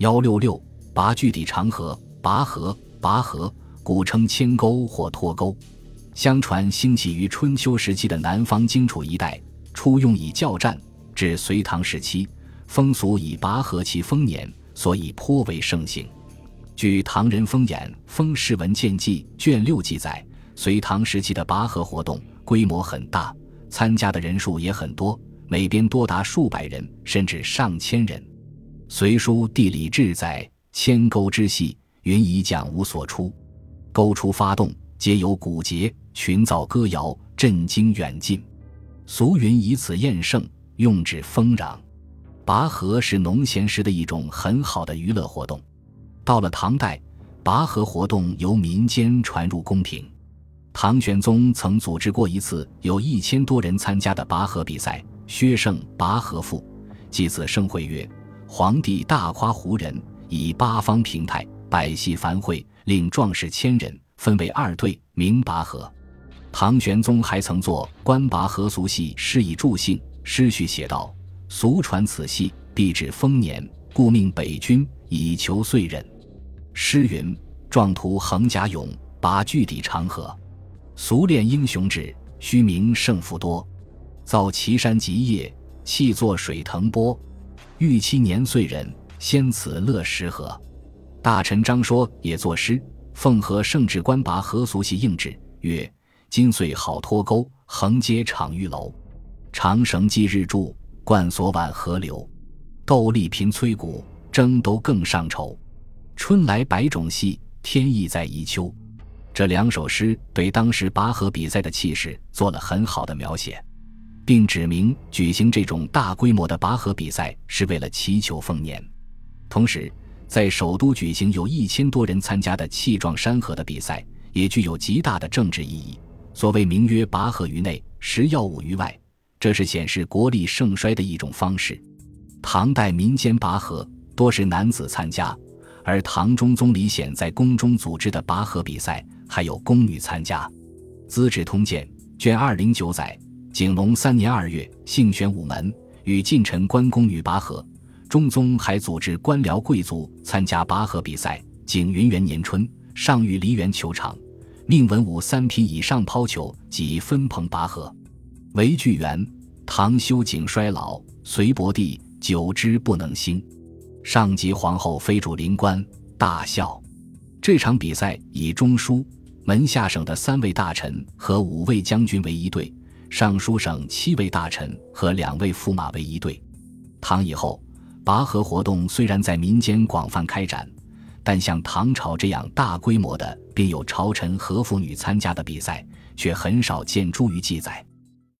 幺六六拔具底长河，拔河，拔河，古称牵钩或脱钩。相传兴起于春秋时期的南方荆楚一带，初用以教战，至隋唐时期，风俗以拔河其丰年，所以颇为盛行。据唐人风眼《风氏文鉴记》卷六记载，隋唐时期的拔河活动规模很大，参加的人数也很多，每边多达数百人，甚至上千人。《隋书地理志》载：“千钩之戏，云以桨无所出，钩出发动，皆有鼓节，群噪歌谣，震惊远近。俗云以此宴盛，用指丰壤。”拔河是农闲时的一种很好的娱乐活动。到了唐代，拔河活动由民间传入宫廷。唐玄宗曾组织过一次有一千多人参加的拔河比赛，《薛胜拔河赋》记此盛会曰：“皇帝大夸胡人，以八方平泰，百戏繁会，令壮士千人分为二队，名拔河。”唐玄宗还曾作《观拔河俗戏》，施以助兴。诗序写道：“俗传此戏，必至丰年，故命北军以求岁人。”诗云：“壮图横甲勇，拔巨底长河。俗练英雄志，虚名胜负多。造岐山极夜，气作水腾波。欲期年岁人，先此乐时和。”大臣张说也作诗，奉和圣旨官拔河俗戏应制，曰：“今岁好脱钩，横接场玉楼。长绳系日柱，贯锁挽河流。斗笠频催鼓，争都更上愁。”春来百种戏，天意在宜秋。这两首诗对当时拔河比赛的气势做了很好的描写，并指明举行这种大规模的拔河比赛是为了祈求丰年。同时，在首都举行有一千多人参加的气壮山河的比赛，也具有极大的政治意义。所谓名曰“拔河于内，食药舞于外”，这是显示国力盛衰的一种方式。唐代民间拔河多是男子参加。而唐中宗李显在宫中组织的拔河比赛，还有宫女参加。《资治通鉴》卷二零九载：景龙三年二月，幸选午门，与近臣关公女拔河。中宗还组织官僚贵族参加拔河比赛。景云元年春，上御梨园球场，命文武三品以上抛球及分棚拔河。为巨源，唐修景衰老，隋伯帝久之不能兴。上级皇后飞主临官，大笑。这场比赛以中书、门下省的三位大臣和五位将军为一队，尚书省七位大臣和两位驸马为一队。唐以后，拔河活动虽然在民间广泛开展，但像唐朝这样大规模的并有朝臣和妇女参加的比赛，却很少见诸于记载。